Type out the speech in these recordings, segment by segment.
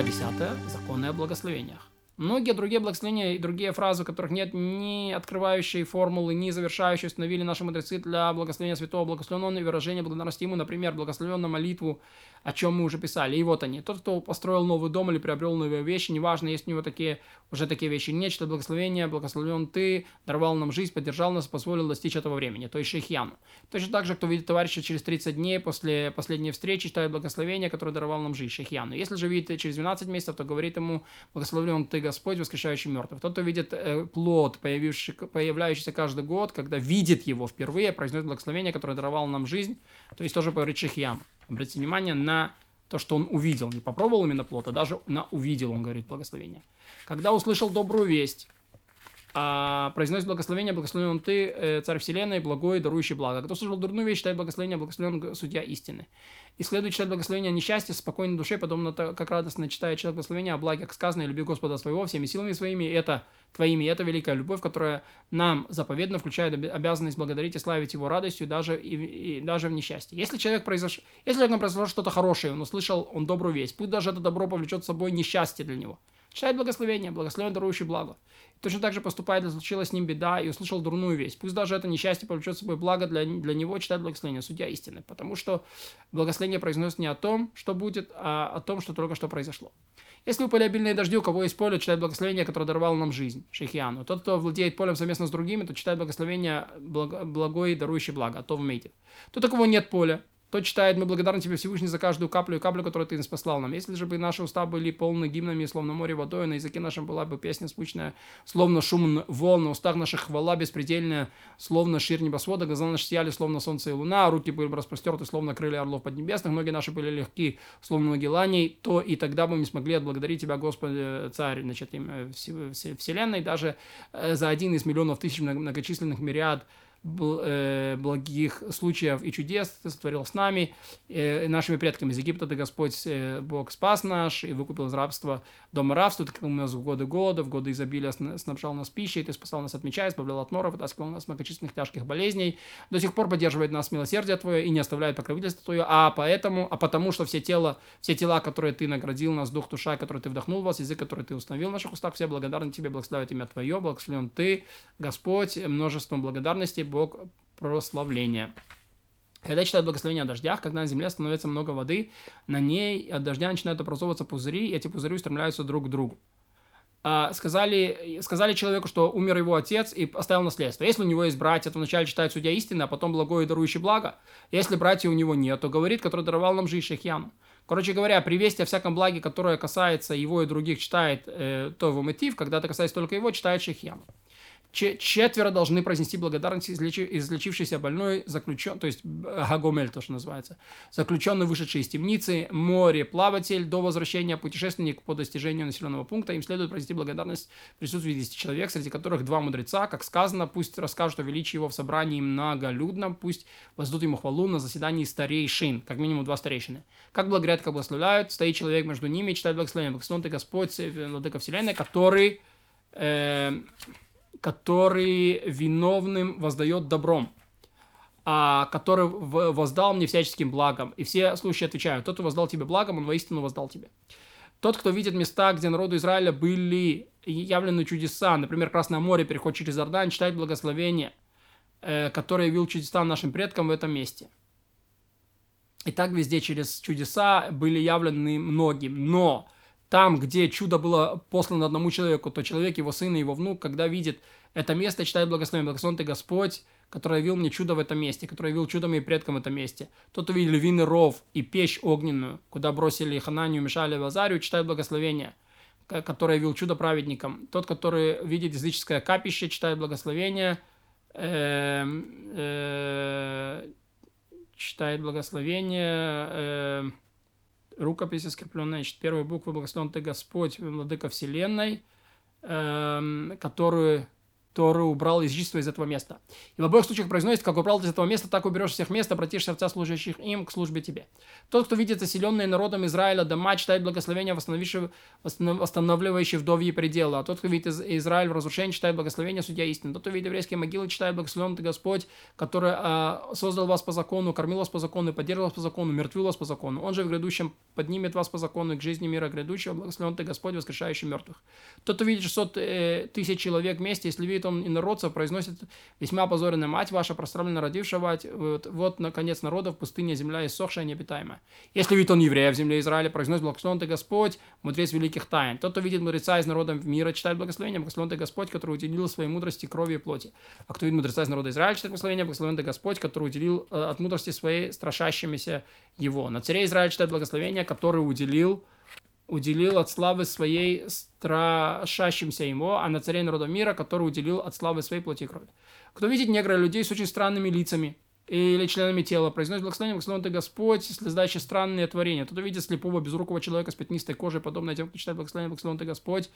Глава 10. Законы о благословениях. Многие другие благословения и другие фразы, у которых нет ни открывающей формулы, ни завершающей, установили наши мудрецы для благословения святого, благословенного и выражения благодарности ему, например, благословенную молитву, о чем мы уже писали. И вот они. Тот, кто построил новый дом или приобрел новые вещи, неважно, есть у него такие, уже такие вещи, нечто благословение, благословен ты, даровал нам жизнь, поддержал нас, позволил достичь этого времени, то есть шейхьяну. Точно так же, кто видит товарища через 30 дней после последней встречи, читает благословение, которое даровал нам жизнь, шейхьяну. Если же видит через 12 месяцев, то говорит ему, благословлен ты, Господь, воскрешающий мертвых. Тот, кто видит э, плод, появляющийся каждый год, когда видит его впервые, произносит благословение, которое даровало нам жизнь, то есть тоже говорит шейхьяну. Обратите внимание на то, что он увидел. Не попробовал именно плод, а даже на увидел, он говорит благословение. Когда услышал добрую весть, а, произносит благословение, благословен ты, э, царь вселенной, благой, дарующий благо. Кто слышал дурную вещь, читает благословение, благословен судья истины. И следует читать благословение о несчастье, спокойной душе, подобно как радостно читает человек благословение о благе, как сказано, люби Господа своего всеми силами своими, это твоими, это великая любовь, которая нам заповедно включает обязанность благодарить и славить его радостью даже, и, и даже в несчастье. Если человек произош... если человек произошло что-то хорошее, он услышал, он добрую весть, пусть даже это добро повлечет с собой несчастье для него. Читает благословение, благословен дарующий благо. Точно так же поступает, если случилась с ним беда и услышал дурную весть. Пусть даже это несчастье повлечет собой благо для, для него, читает благословение, судья истины. Потому что благословение произносит не о том, что будет, а о том, что только что произошло. Если выпали обильные дожди, у кого есть поле, читает благословение, которое даровало нам жизнь, Шейхиану. Тот, кто владеет полем совместно с другими, то читает благословение благо, благой, дарующий благо, а то в мейте. Тот, у кого нет поля, тот читает, мы благодарны тебе Всевышний за каждую каплю и каплю, которую ты нас послал нам. Если же бы наши уста были полны гимнами, словно море водой, на языке нашем была бы песня спучная, словно шум волн, на устах наших хвала беспредельная, словно шир небосвода, глаза наши сияли, словно солнце и луна, руки были бы распростерты, словно крылья орлов поднебесных, ноги наши были легки, словно ноги то и тогда бы мы смогли отблагодарить тебя, Господи, Царь, значит, Вселенной, даже э, за один из миллионов тысяч многочисленных мириад Э, благих случаев и чудес ты сотворил с нами, э, нашими предками. Из Египта, ты Господь э, Бог спас наш и выкупил из рабства дома рабства, ты у нас в годы голода, в годы изобилия снабжал нас пищей, ты спасал нас от меча, избавлял от норов, вытаскивал нас многочисленных тяжких болезней, до сих пор поддерживает нас милосердие Твое и не оставляет покровительство Твое, а поэтому, а потому, что все тела, все тела, которые Ты наградил нас, дух, душа, который Ты вдохнул в вас, язык, который Ты установил в наших устах, все благодарны Тебе, благословят имя Твое, благословен Ты, Господь, множеством благодарностей, Бог прославления. Когда читают благословение о дождях, когда на земле становится много воды, на ней от дождя начинают образовываться пузыри, и эти пузыри устремляются друг к другу. А, сказали, сказали человеку, что умер его отец и оставил наследство. Если у него есть братья, то вначале читает судья истины, а потом благое и дарующий благо. Если братья у него нет, то говорит, который даровал нам жизнь Шехьяну. Короче говоря, при вести о всяком благе, которое касается его и других, читает э, то его мотив, когда это касается только его, читает Шехьяну четверо должны произнести благодарность излечи, излечившийся больной, заключен, то есть Гагомель, то, что называется, заключенный, вышедший из темницы, море, плаватель, до возвращения путешественник по достижению населенного пункта, им следует произнести благодарность присутствии 10 человек, среди которых два мудреца, как сказано, пусть расскажут о величии его в собрании многолюдном, пусть воздадут ему хвалу на заседании старейшин, как минимум два старейшины. Как благодарят, как благословляют, стоит человек между ними читает благословение. Благословен ты Господь, Владыка Вселенной, который э, который виновным воздает добром, а который воздал мне всяческим благом. И все случаи отвечают, тот, кто воздал тебе благом, он воистину воздал тебе. Тот, кто видит места, где народу Израиля были явлены чудеса, например, Красное море, переход через Иордан, читает благословение, э, которое явил чудеса нашим предкам в этом месте. И так везде через чудеса были явлены многим. Но там, где чудо было послано одному человеку, то человек, его сын и его внук, когда видит это место, читает благословение. Благословен ты Господь, который явил мне чудо в этом месте, который явил чудо моим предкам в этом месте. Тот увидел львиный ров и печь огненную, куда бросили Хананию, Мишали и Лазарию, читает благословение, который явил чудо праведникам. Тот, который видит языческое капище, читает благословение, эм, э, читает благословение, э, рукописи скрепленные, значит, первые буквы «Благословен ты Господь, Владыка Вселенной», э, которую, который убрал язычество из этого места. И в обоих случаях произносит, как убрал из этого места, так уберешь всех мест, обратишь сердца служащих им к службе тебе. Тот, кто видит заселенные народом Израиля дома, читает благословение, восстанавливающие вдовьи пределы. А тот, кто видит Израиль в разрушении, читает благословение, судья истины. Тот, кто видит еврейские могилы, читает благословен ты Господь, который а, создал вас по закону, кормил вас по закону, поддерживал вас по закону, мертвил вас по закону. Он же в грядущем поднимет вас по закону к жизни мира грядущего, благословен ты Господь, воскрешающий мертвых. Тот, кто видит 600 э, тысяч человек вместе, если видит он инородцев, произносит весьма позорная мать ваша, прославленно родившая вот, вот, наконец, народов, пустыня, земля иссохшая, необитаемая. Если видит он еврея в земле Израиля, произносит благословен ты Господь, мудрец великих тайн. Тот, кто видит мудреца из народа мира, читает благословение, благословен ты Господь, который уделил своей мудрости крови и плоти. А кто видит мудреца из народа Израиля, читает благословение, благословен ты Господь, который уделил э, от мудрости своей страшащимися его. На царе Израиля читает благословение, который уделил уделил от славы своей страшащимся ему, а на царе народа мира, который уделил от славы своей плоти и крови. Кто видит негра людей с очень странными лицами или членами тела, произносит благословение, благословен ты Господь, слезающий странные творения. Тот увидит слепого, безрукого человека с пятнистой кожей, подобное тем, кто читает благословение, благословен ты Господь,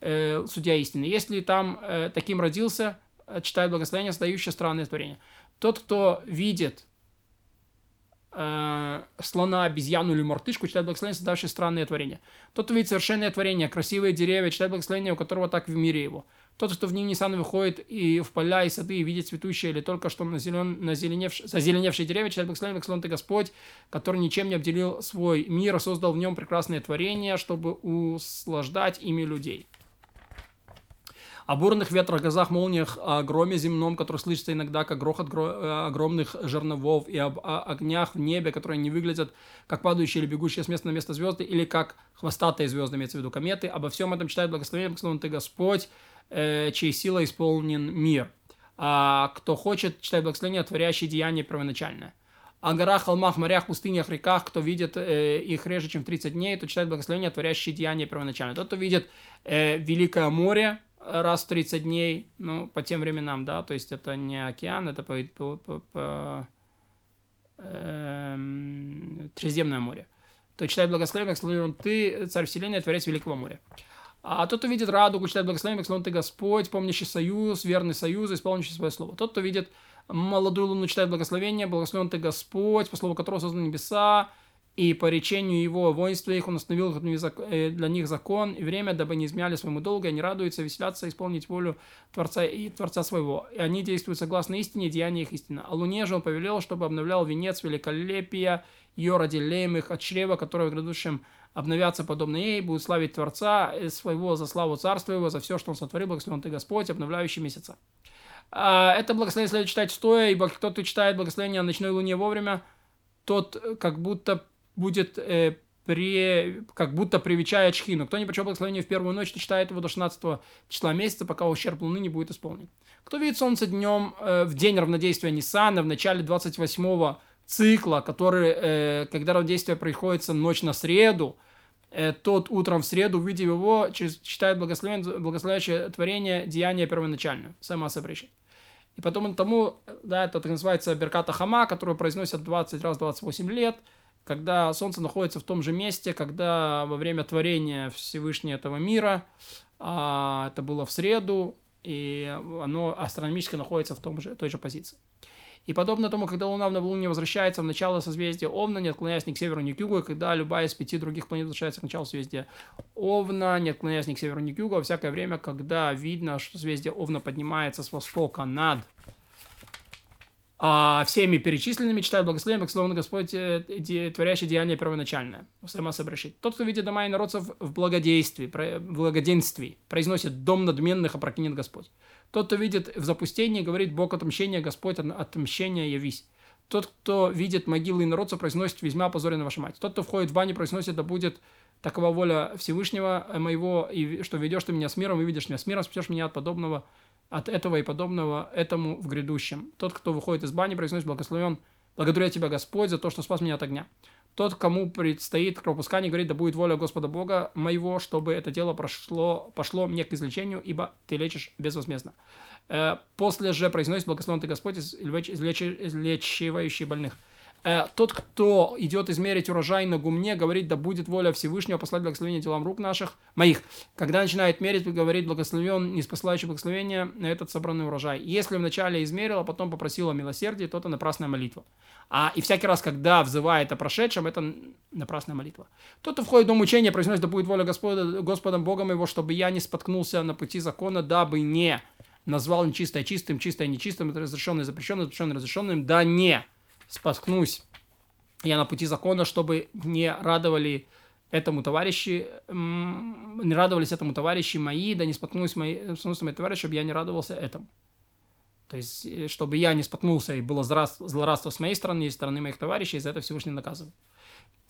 э, судья истины. Если там э, таким родился, э, читает благословение, создающее странные творения. Тот, кто видит э, слона, обезьяну или мартышку, читает благословение, создавшие странные творения. Тот, кто видит совершенное творение, красивые деревья, читает благословение, у которого так в мире его. Тот, кто в ним Нисан выходит и в поля и сады и видит цветущие или только что назелен, назеленевш, зазеленевшие деревья, читает благословение, благословен ты Господь, который ничем не обделил свой мир, создал в нем прекрасные творения, чтобы услаждать ими людей о бурных ветрах, газах, молниях, о громе земном, который слышится иногда как грохот гро- э, огромных жерновов, и об о огнях в небе, которые не выглядят как падающие или бегущие с места на место звезды, или как хвостатые звезды, имеется в виду кометы. Обо всем этом читает благословение, благословен ты Господь, э, чьей силой исполнен мир. А кто хочет, читает благословение, творящее деяние первоначальное. О горах, холмах, морях, пустынях, реках, кто видит э, их реже, чем в 30 дней, то читает благословение, творящее деяние первоначальное. Тот, кто видит э, Великое море, раз в 30 дней, ну, по тем временам, да, то есть это не океан, это по, по, по, по э, Средиземное море. То читает благословение, благословен ты, царь вселенной, творец великого моря. А тот, кто видит радугу, читает благословение, благословен ты Господь, помнящий союз, верный союз, исполняющий свое слово. Тот, кто видит молодую луну, читает благословение, благословен ты Господь, по слову которого созданы небеса, и по речению его воинства их он установил э, для них закон и время, дабы не изменяли своему долгу, они радуются, веселятся, исполнить волю Творца и Творца своего. И они действуют согласно истине, деяния их истина. А луне же он повелел, чтобы обновлял венец великолепия ее ради леймых от чрева, которое в грядущем обновятся подобно ей, будет славить Творца своего за славу Царства его, за все, что он сотворил, благословен ты Господь, обновляющий месяца. А, это благословение следует читать стоя, ибо кто-то читает благословение о ночной луне вовремя, тот как будто будет э, при, как будто привечая чхину. Кто не прочел благословение в первую ночь, то читает его до 16 числа месяца, пока ущерб луны не будет исполнен. Кто видит солнце днем э, в день равнодействия Ниссана, в начале 28 цикла, который, э, когда равнодействие приходится ночь на среду, э, тот утром в среду, увидев его, читает благословение, благословляющее творение деяния первоначальное, сама запрещает. И потом тому, да, это так называется Берката Хама, которую произносят 20 раз 28 лет – когда Солнце находится в том же месте, когда во время творения Всевышнего этого мира, а, это было в среду, и оно астрономически находится в том же, той же позиции. И подобно тому, когда Луна в новолуние возвращается в начало созвездия Овна, не отклоняясь ни к северу, ни к югу, и когда любая из пяти других планет возвращается к началу созвездия Овна, не отклоняясь ни к северу, ни к югу, а всякое время, когда видно, что созвездие Овна поднимается с востока над а всеми перечисленными читают благословение, благословен Господь, э, творящий деяние первоначальное. Сама обращит. Тот, кто видит дома и народцев в благодействии, благоденствии, произносит дом надменных, опрокинет Господь. Тот, кто видит в запустении, говорит Бог отмщения, Господь отмщения явись. Тот, кто видит могилы инородцев, произносит весьма позорена ваша мать. Тот, кто входит в баню, произносит, да будет такова воля Всевышнего моего, и что ведешь ты меня с миром, и видишь меня с миром, спасешь меня от подобного от этого и подобного этому в грядущем. Тот, кто выходит из бани, произносит благословен, благодарю тебя, Господь, за то, что спас меня от огня. Тот, кому предстоит кровопускание, говорит, да будет воля Господа Бога моего, чтобы это дело прошло, пошло мне к излечению, ибо ты лечишь безвозмездно. Э, после же произносит благословен ты Господь, излечивающий больных. Э, тот, кто идет измерить урожай на гумне, говорит, да будет воля Всевышнего послать благословение делам рук наших, моих. Когда начинает мерить, говорит, благословен, не спасающий благословение на этот собранный урожай. Если вначале измерил, а потом попросил о милосердии, то это напрасная молитва. А и всякий раз, когда взывает о прошедшем, это напрасная молитва. Тот, кто входит в дом учения, произносит, да будет воля Господа, Господом Богом его, чтобы я не споткнулся на пути закона, дабы не назвал нечистое чистым, чистое нечистым, разрешенное запрещенным, запрещенное разрешенным, да не споткнусь я на пути закона, чтобы не радовали этому товарищи, не радовались этому товарищи мои, да не споткнулись мои, споткнулся мои товарищи, чтобы я не радовался этому. То есть, э, чтобы я не споткнулся и было злорадство с моей стороны и стороны моих товарищей, за это Всевышний наказывает.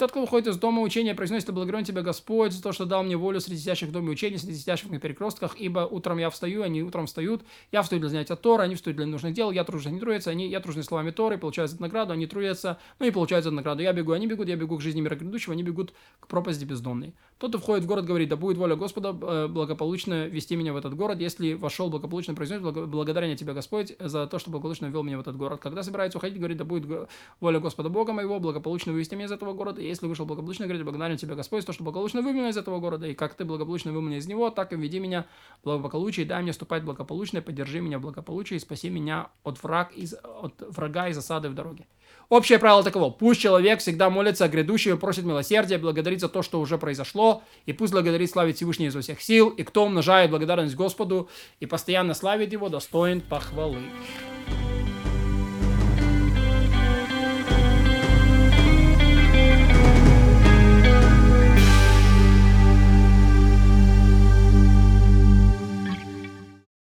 Тот, кто выходит из дома учения, произносит «Благодарен тебя, Господь, за то, что дал мне волю среди сидящих в доме учения, среди сидящих на перекрестках, ибо утром я встаю, они утром встают, я встаю для занятия Тора, они встают для нужных дел, я тружусь, они трудятся, они, я тружусь словами Торы, получаю за награду, они трудятся, ну и получают за награду. Я бегу, они бегут, я бегу к жизни мира грядущего, они бегут к пропасти бездонной. Тот, кто входит в город, говорит, да будет воля Господа э, благополучно вести меня в этот город, если вошел благополучно, произносит, благодарение тебе, Господь, за то, что благополучно ввел меня в этот город. Когда собирается уходить, говорит, да будет воля Господа Бога моего, благополучно вывести меня из этого города, если вышел благополучно, говорит, благодарен тебе, Господь, то, что благополучно вывел из этого города, и как ты благополучно вывел из него, так и введи меня в благополучие, дай мне ступать благополучно, поддержи меня в благополучии, и спаси меня от, враг, из, от врага и засады в дороге. Общее правило таково. Пусть человек всегда молится о грядущем и просит милосердия, благодарит за то, что уже произошло, и пусть благодарит славит Всевышний изо всех сил, и кто умножает благодарность Господу и постоянно славит его, достоин похвалы.